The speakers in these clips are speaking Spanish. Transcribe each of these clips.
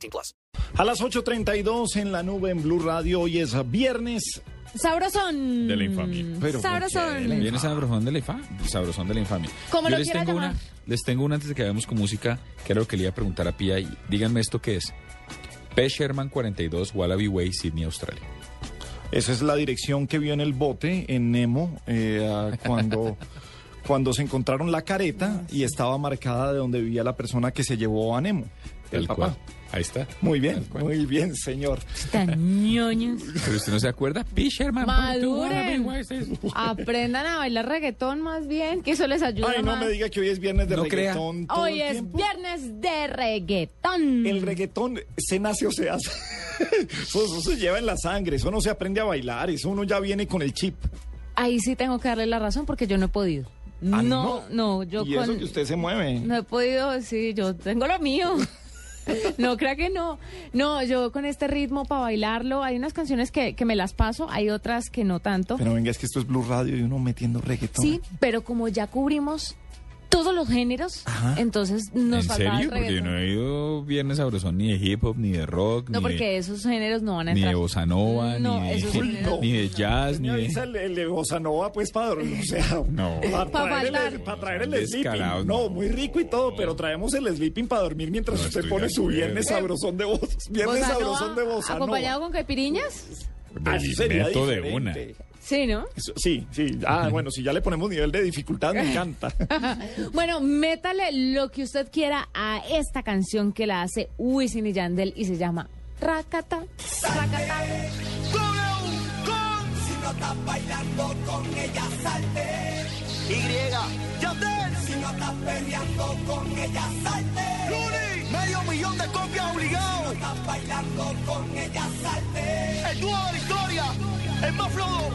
18 plus. A las 8.32 en la nube en Blue Radio. Hoy es viernes. Sabrosón. De la infamia. Pero Sabrosón. Viene sabrosón de la infamia. Sabrosón de la infamia. ¿Cómo Yo lo les tengo llamar? una, les tengo una antes de que vayamos con música, que era lo que le iba a preguntar a Pia. Y díganme esto qué es. P. Sherman 42, Wallaby Way, Sydney, Australia. Esa es la dirección que vio en el bote en Nemo eh, cuando, cuando se encontraron la careta y estaba marcada de donde vivía la persona que se llevó a Nemo. El papá. cual. Ahí está. Muy bien, muy bien, señor. Ñoños. Pero usted no se acuerda. P. Sherman 42, Wallaby Maduren. Aprendan a bailar reggaetón más bien, que eso les ayuda Ay, no más. me diga que hoy es viernes de No reggaetón. todo Hoy el es tiempo. viernes de reggaetón. El reggaetón se nace o se hace. Eso, eso se lleva en la sangre, eso no se aprende a bailar, eso uno ya viene con el chip. Ahí sí tengo que darle la razón porque yo no he podido. Ah, no, no, yo y con... eso que usted se mueve. No he podido, sí, yo tengo lo mío. No, crea que no. No, yo con este ritmo para bailarlo, hay unas canciones que, que me las paso, hay otras que no tanto. Pero venga, es que esto es Blue Radio y uno metiendo reggaetón. Sí, pero como ya cubrimos todos los géneros, Ajá. entonces nos ¿En faltaba serio? el Porque yo no he ido viernes sabrosón ni de hip hop, ni de rock, No, ni, porque de, esos géneros no van a ni entrar. de bossa nova, No, ni, de, esos géneros- ni de jazz, Me ni de... el, el de Bossa Nova, pues, para dormir, o sea, No. para Pa' traer, bailar. el, para traer el sleeping. No, no. muy rico y todo, pero traemos el sleeping para dormir mientras No, usted pone su viernes sabrosón de voz. Viernes sabrosón de Bossa Nova. ¿Acompañado con caipiriñas? Alimento de una. Sí, ¿no? Sí, sí. Ah, bueno, si ya le ponemos nivel de dificultad, me encanta. Bueno, métale lo que usted quiera a esta canción que la hace Wisin y Yandel y se llama Rakata. Rakata. Si no estás bailando con ella, salte. Y, Yandel. Si no estás peleando con ella, salte. Estás bailando con ella, salte. El dúo de la historia, el más flojo.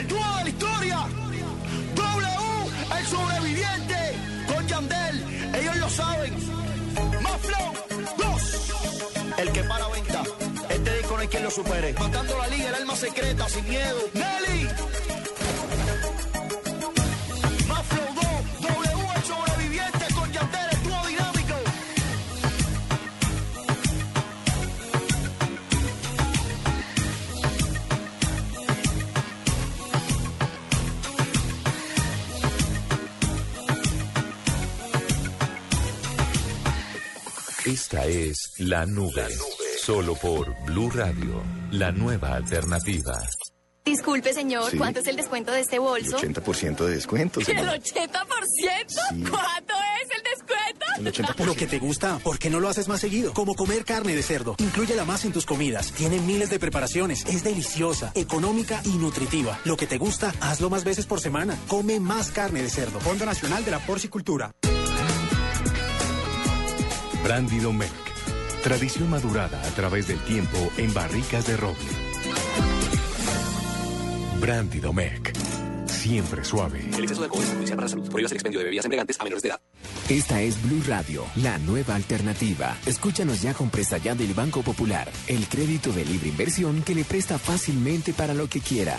El dúo de la historia. W, el sobreviviente. Con Yandel, ellos lo saben. Más flow, dos. El que para venta. Este disco no hay quien lo supere. Matando la liga, el alma secreta, sin miedo. Nelly. Esta es La Nube. Solo por Blue Radio, la nueva alternativa. Disculpe, señor, Sí. ¿cuánto es el descuento de este bolso? 80% de descuento. ¿El señora. 80%? ¿Cuánto es el descuento? El 80%. Lo que te gusta, ¿por qué no lo haces más seguido? Como comer carne de cerdo. Inclúyela más en tus comidas. Tiene miles de preparaciones. Es deliciosa, económica y nutritiva. Lo que te gusta, hazlo más veces por semana. Come más carne de cerdo. Fondo Nacional de la Porcicultura. Brandy Domecq. Tradición madurada a través del tiempo en barricas de roble. Brandy Domecq. Siempre suave. El exceso de alcohol es perjudicial para la salud. Prohíbas el expendio de bebidas embriagantes a menores de edad. Esta es Blue Radio, la nueva alternativa. Escúchanos ya con Presta Ya del Banco Popular, el crédito de libre inversión que le presta fácilmente para lo que quiera.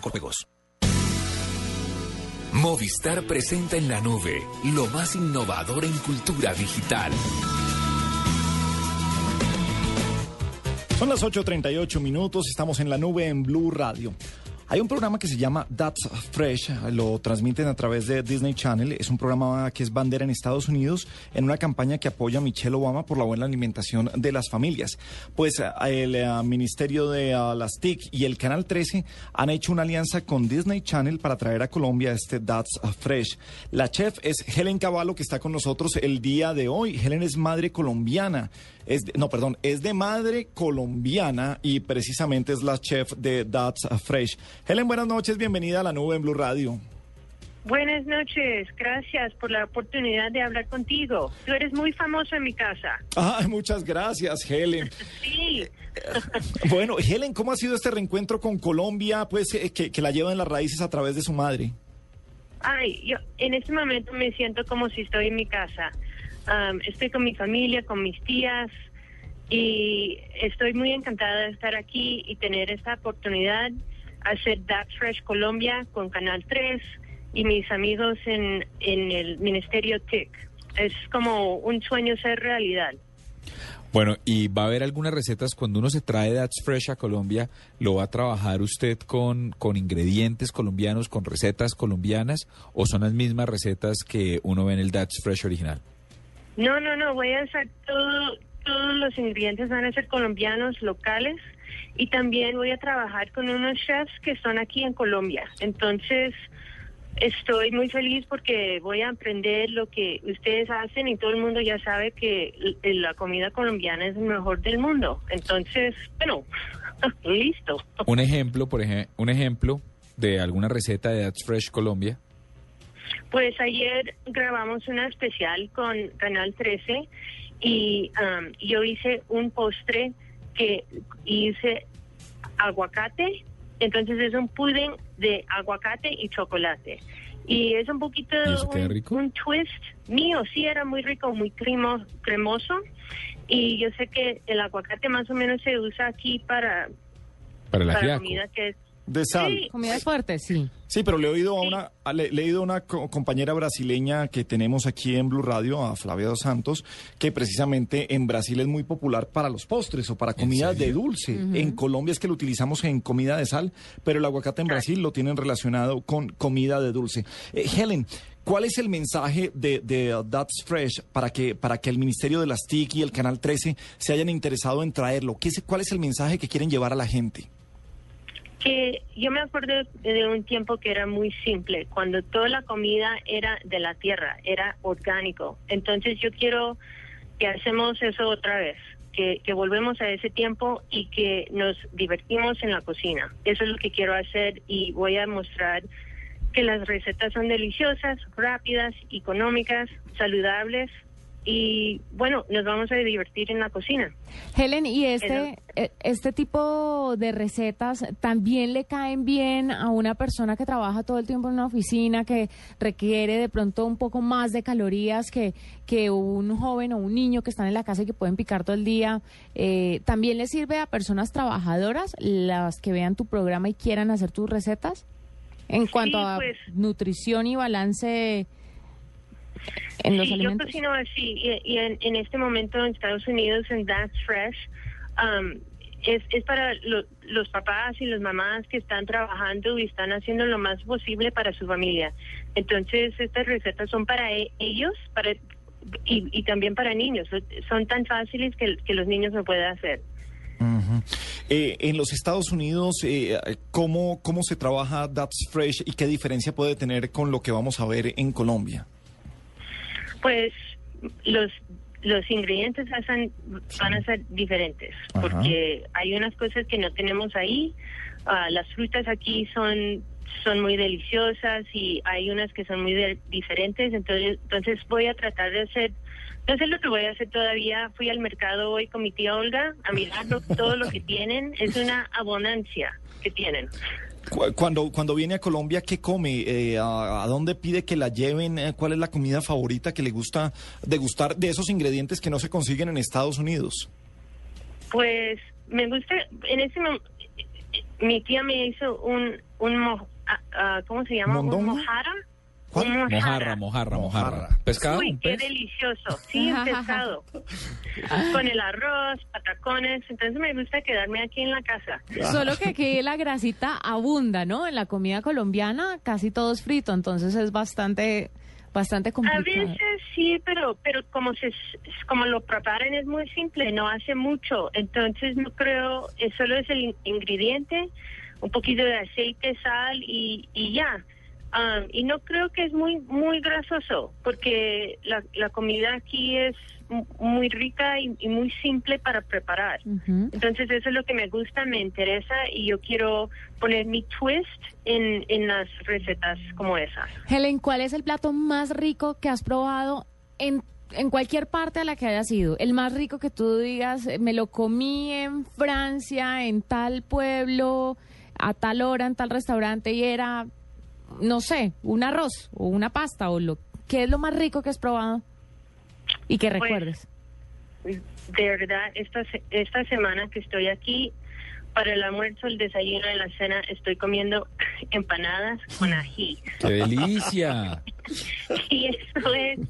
juegos. Movistar presenta en la nube lo más innovador en cultura digital. Son las 8.38 minutos, estamos en la nube en Blue Radio. Hay un programa que se llama That's Fresh, lo transmiten a través de Disney Channel. Es un programa que es bandera en Estados Unidos en una campaña que apoya a Michelle Obama por la buena alimentación de las familias. Pues el eh, Ministerio de ah, las TIC y el Canal 13 han hecho una alianza con Disney Channel para traer a Colombia este That's Fresh. La chef es Helen Cavallo que está con nosotros el día de hoy. Helen es madre colombiana. Es de- no, perdón, es de madre colombiana y precisamente es la chef de That's Fresh. Helen, buenas noches, bienvenida a la nube en Blue Radio. Buenas noches, gracias por la oportunidad de hablar contigo. Tú eres muy famoso en mi casa. Ah, muchas gracias, Helen. Sí, Bueno, Helen, ¿cómo ha sido este reencuentro con Colombia, pues eh, que, que la lleva en las raíces a través de su madre? ay, yo en este momento me siento como si estoy en mi casa. Am, estoy con mi familia, con mis tías y estoy muy encantada de estar aquí y tener esta oportunidad, hacer That Fresh Colombia con Canal 3 y mis amigos en, en el Ministerio TIC. Es como un sueño ser realidad. Bueno, y va a haber algunas recetas cuando uno se trae That's Fresh a Colombia, ¿lo va a trabajar usted con, con ingredientes colombianos, con recetas colombianas, o son las mismas recetas que uno ve en el That's Fresh original? No, no, no, voy a hacer todo, todos los ingredientes van a ser colombianos, locales, y también voy a trabajar con unos chefs que son aquí en Colombia. Entonces, estoy muy feliz porque voy a aprender lo que ustedes hacen y todo el mundo ya sabe que l- la comida colombiana es el mejor del mundo. Entonces, bueno, listo. Un ejemplo, por ejemplo, un ejemplo de alguna receta de That's Fresh Colombia. Pues ayer grabamos una especial con Canal 13 y um, yo hice un postre que hice aguacate, entonces es un pudding de aguacate y chocolate. Y es un poquito ¿Y eso queda un, un twist mío, sí era muy rico, muy cremo- cremoso. Y yo sé que el aguacate más o menos se usa aquí para, Para ajiaco. comida que es... De sal. Sí. Comida fuerte, sí. Sí, pero le he oído a una, a- le, le he oído a una co- compañera brasileña que tenemos aquí en Blue Radio, a Flavia Dos Santos, que precisamente en Brasil es muy popular para los postres o para comida de dulce. En Colombia es que lo utilizamos en comida de sal, pero el aguacate en Brasil lo tienen relacionado con comida de dulce. Eh, Helen, ¿cuál es el mensaje de, de uh, That's Fresh para que, para que el Ministerio de las TIC y el Canal 13 se hayan interesado en traerlo? ¿Qué es, ¿Cuál es el mensaje que quieren llevar a la gente? Que yo me acuerdo de un tiempo que era muy simple, cuando toda la comida era de la tierra, era orgánico. Entonces yo quiero que hacemos eso otra vez, que, que volvemos a ese tiempo y que nos divertimos en la cocina. Eso es lo que quiero hacer y voy a mostrar que las recetas son deliciosas, rápidas, económicas, saludables y bueno, nos vamos a divertir en la cocina. Helen, ¿y este, eh, este tipo de recetas también le caen bien a una persona que trabaja todo el tiempo en una oficina, que requiere de pronto un poco más de calorías que, que un joven o un niño que están en la casa y que pueden picar todo el día? Eh, ¿También le sirve a personas trabajadoras, las que vean tu programa y quieran hacer tus recetas? En cuanto a pues. nutrición y balance en los sí, alimentos. yo cocino así y, y en, en este momento en Estados Unidos en That's Fresh um, es, es para lo- los papás y las mamás que están trabajando y están haciendo lo más posible para su familia. Entonces estas recetas son para e- ellos para y, y también para niños. Son tan fáciles que, que los niños lo pueden hacer. Ujú. Eh, en los Estados Unidos, eh, ¿cómo, ¿cómo se trabaja That's Fresh y qué diferencia puede tener con lo que vamos a ver en Colombia? Pues los los ingredientes hacen- van a ser diferentes Ajá. porque hay unas cosas que no tenemos ahí. Ah, las frutas aquí son son muy deliciosas y hay unas que son muy de- diferentes. Entonces entonces voy a tratar de hacer no sé lo que voy a hacer todavía. Fui al mercado hoy con mi tía Olga a mirar todo lo que tienen. Es una abundancia que tienen. Cu- Cuando, cuando viene a Colombia, ¿qué come? Eh, a, a dónde pide que la lleven? Eh, ¿Cuál es la comida favorita que le gusta degustar de esos ingredientes que no se consiguen en Estados Unidos? Pues me gusta, en ese momento, mi tía me hizo un, un mo- ah, ah, ¿cómo se llama? ¿Mondongo? Un mojara. ¿Cuál? Un Mojarra, mojarra, mojarra. ¿Pescado? Uy, ¿Un qué pez? delicioso. Sí, pescado. Con el arroz, patacones. Entonces me gusta quedarme aquí en la casa. Solo que aquí la grasita abunda, ¿no? En la comida colombiana casi todo es frito, entonces es bastante, bastante A complicado. veces sí, pero pero como se como lo preparan es muy simple, no hace mucho. Entonces no creo, eh, solo es el in- ingrediente, un poquito de aceite, sal y, y ya. Um, y no creo que es muy muy grasoso, porque la, la comida aquí es mu- muy rica y, y muy simple para preparar. Entonces eso es lo que me gusta, me interesa y yo quiero poner mi twist en, en las recetas como esas. Helen, ¿cuál es el plato más rico que has probado en, en cualquier parte a la que hayas ido? El más rico que tú digas, eh, me lo comí en Francia, en tal pueblo, a tal hora, en tal restaurante y era, no sé, un arroz o una pasta o lo... ¿Qué es lo más rico que has probado? Y que Pues, recuerdes. de verdad, esta, se- esta semana que estoy aquí, para el almuerzo, el desayuno y la cena, estoy comiendo empanadas con ají. ¡Qué delicia! Y eso es,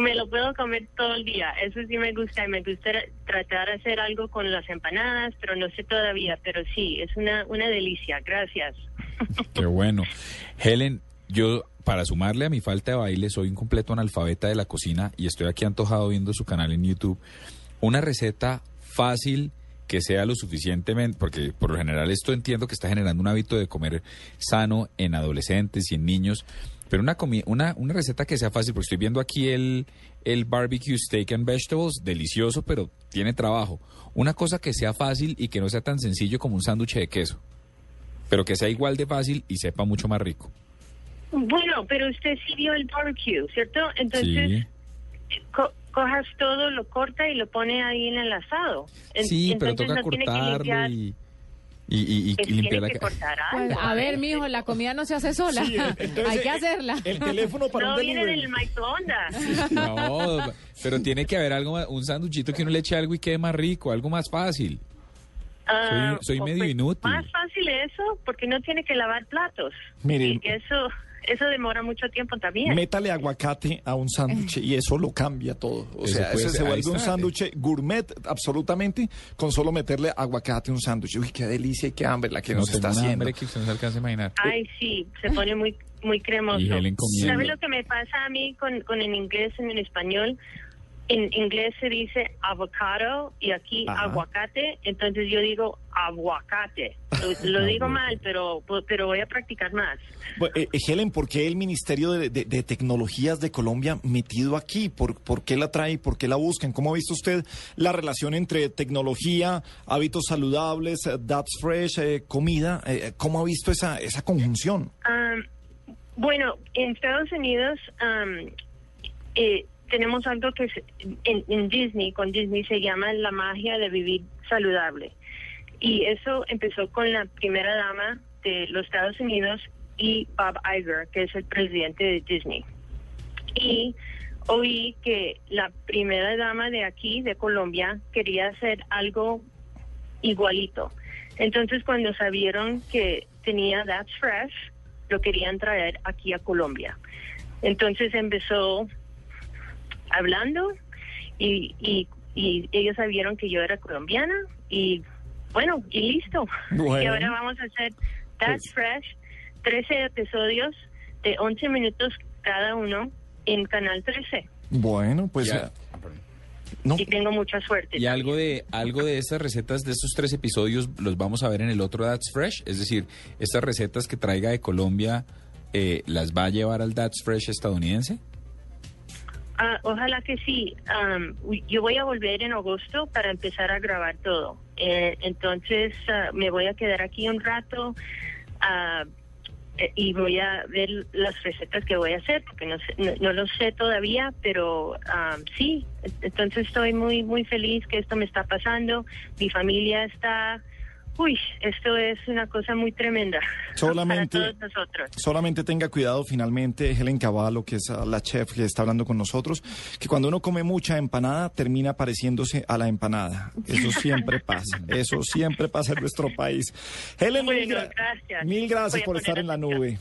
me lo puedo comer todo el día. Eso sí me gusta. y Me gusta tratar de hacer algo con las empanadas, pero no sé todavía. Pero sí, es una, una delicia. Gracias. Qué bueno. Helen, yo para sumarle a mi falta de baile soy un completo analfabeta de la cocina y estoy aquí antojado viendo su canal en YouTube. Una receta fácil que sea lo suficientemente, porque por lo general esto entiendo que está generando un hábito de comer sano en adolescentes y en niños, pero una, una, una receta que sea fácil, porque estoy viendo aquí el, el barbecue steak and vegetables, delicioso, pero tiene trabajo. Una cosa que sea fácil y que no sea tan sencillo como un sándwich de queso, pero que sea igual de fácil y sepa mucho más rico. Bueno, pero usted sí vio el barbecue, ¿cierto? Entonces, Sí. co- cojas todo, lo corta y lo pone ahí en el asado. En- Sí, pero entonces toca no tiene que cortarlo y, y, y- y limpiar tiene la que ca- cortar Pues, a ver, mijo, la comida no se hace sola. Sí, entonces, Hay que eh, hacerla. El teléfono para No un viene del microondas. No, pero tiene que haber algo un sanduchito que uno le eche algo y quede más rico, algo más fácil. Ah, soy o- medio pues, inútil. Más fácil eso, porque no tiene que lavar platos. Mire, Y eso, eso demora mucho tiempo también. Métale aguacate a un sándwich y eso lo cambia todo. O Eso sea, ese se vuelve un sándwich gourmet absolutamente con solo meterle aguacate a un sándwich. Uy, qué delicia y qué hambre la que no nos está haciendo. hambre que usted no se alcanza a imaginar. Ay, sí, se pone muy muy cremoso. ¿Sabe lo que me pasa a mí con, con el inglés en el español? En inglés se dice avocado y aquí Ajá. aguacate, entonces yo digo aguacate. Lo, lo digo mal, pero pero voy a practicar más. Eh, eh, Helen, ¿por qué el Ministerio de, de- de Tecnologías de Colombia metido aquí? ¿Por, ¿Por qué la trae? ¿Por qué la buscan? ¿Cómo ha visto usted la relación entre tecnología, hábitos saludables, That's Fresh, eh, comida? Eh, ¿Cómo ha visto esa, esa conjunción? Bueno, en Estados Unidos am, eh, tenemos algo que es- en, en Disney, con Disney se llama la magia de vivir saludable. Y eso empezó con la primera dama de los Estados Unidos y Bob Iger, que es el presidente de Disney. Y oí que la primera dama de aquí, de Colombia, quería hacer algo igualito. Entonces, cuando sabieron que tenía That's Fresh, lo querían traer aquí a Colombia. Entonces empezó hablando y, y, y ellos sabieron que yo era colombiana y bueno, y listo. Bueno. Y ahora vamos a hacer That's Pues- Fresh, 13 episodios de 11 minutos cada uno en Canal 13. Bueno, pues... Ya. no, Y tengo mucha suerte. Y algo de algo de estas recetas de estos tres episodios los vamos a ver en el otro That's Fresh, es decir, estas recetas que traiga de Colombia eh, las va a llevar al That's Fresh estadounidense. Ah, ojalá que sí. Uy, yo voy a volver en agosto para empezar a grabar todo. Eh, entonces ah, me voy a quedar aquí un rato eh, y voy a ver las recetas que voy a hacer porque no, sé- no, lo sé todavía, pero am, sí. Entonces estoy muy muy feliz que esto me está pasando. Mi familia está. Uy, esto es una cosa muy tremenda Solamente- para todos nosotros. Solamente tenga cuidado finalmente, Helen Cavallo, que es la chef que está hablando con nosotros, que cuando uno come mucha empanada termina pareciéndose a la empanada. Eso siempre pasa, eso siempre pasa en nuestro país. Helen, mil, Bueno, gra- gracias. mil gracias por estar en la nube.